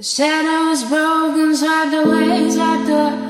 The shadows broken, swept away, swept away.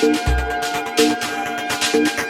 Thank you.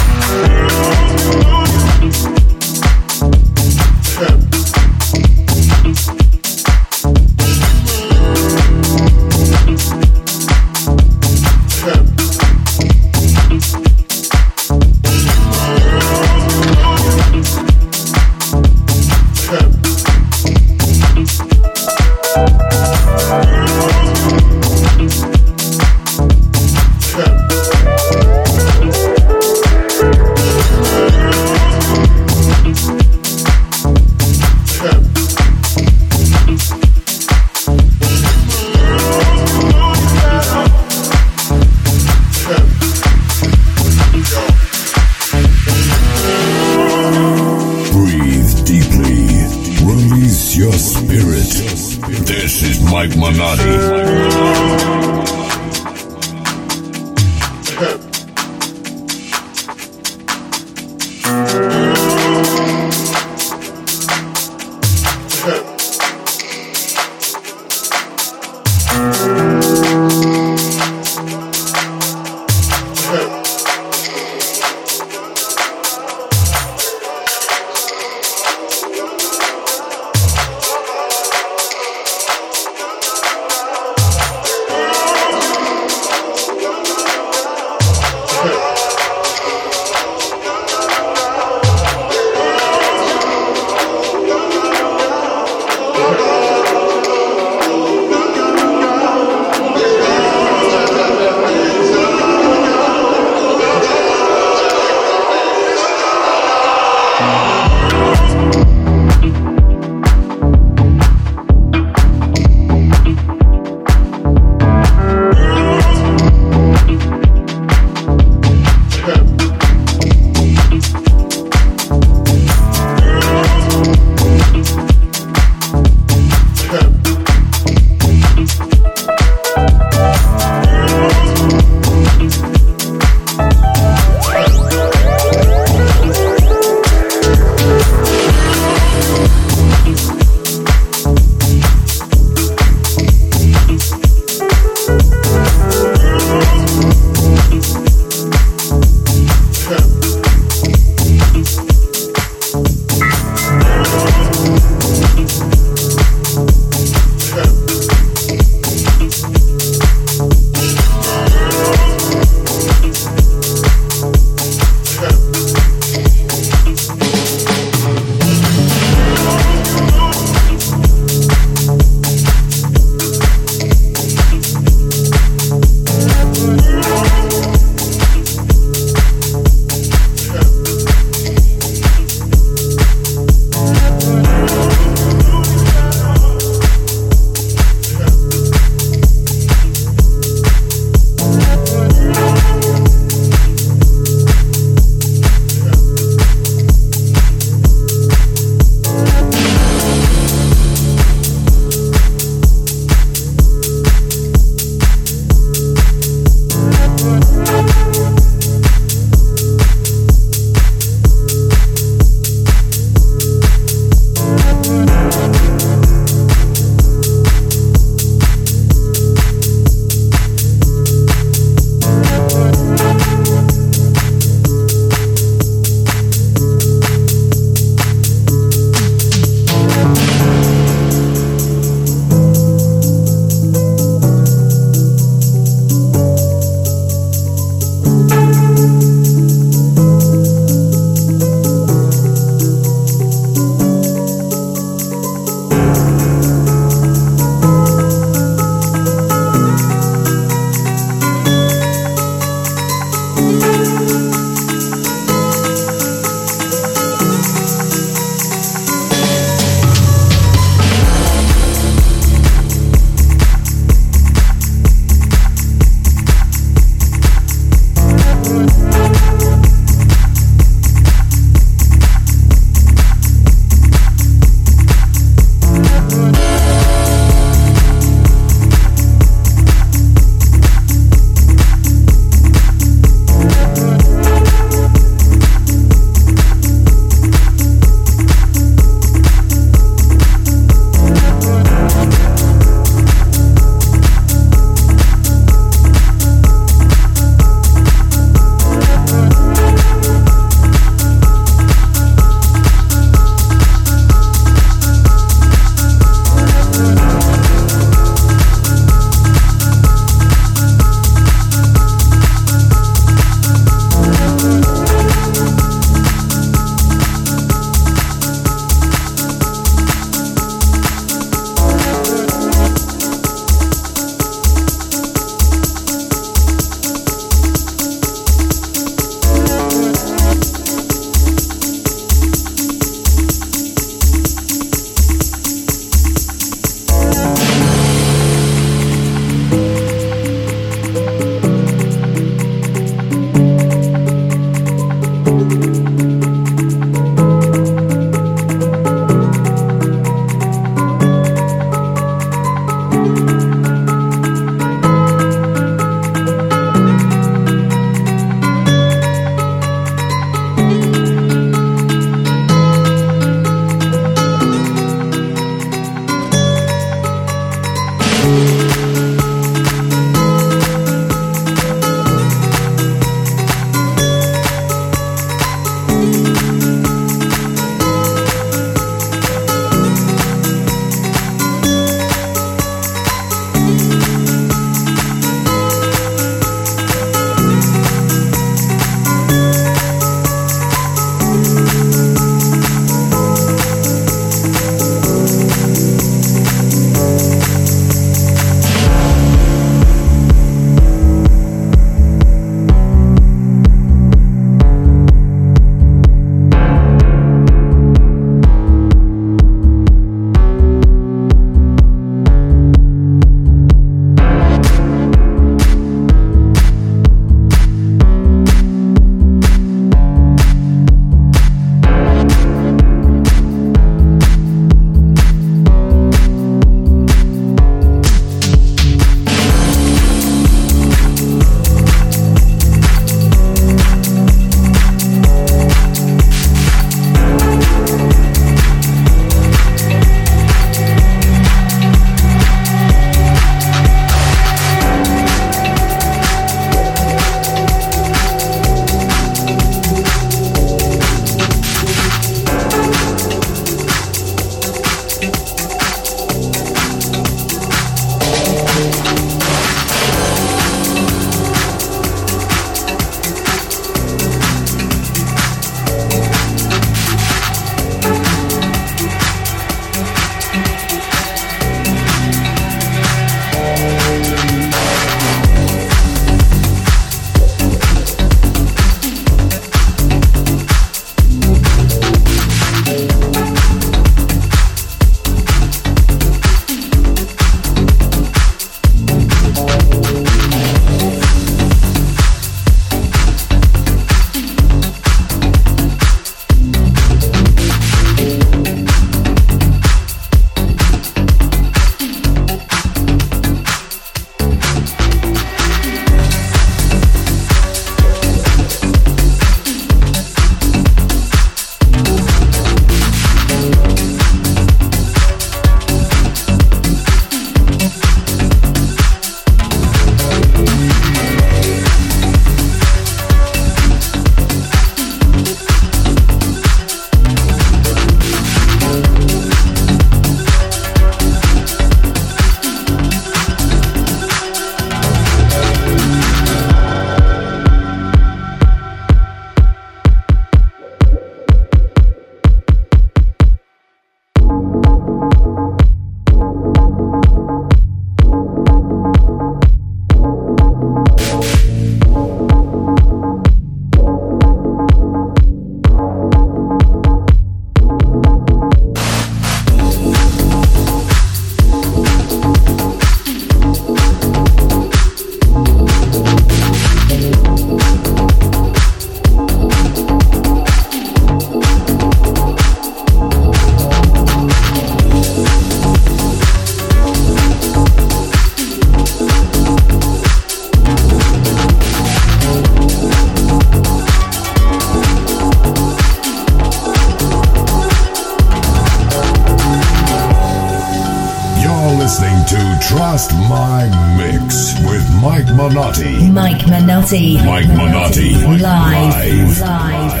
Mike Minotti. Live. Live. Live.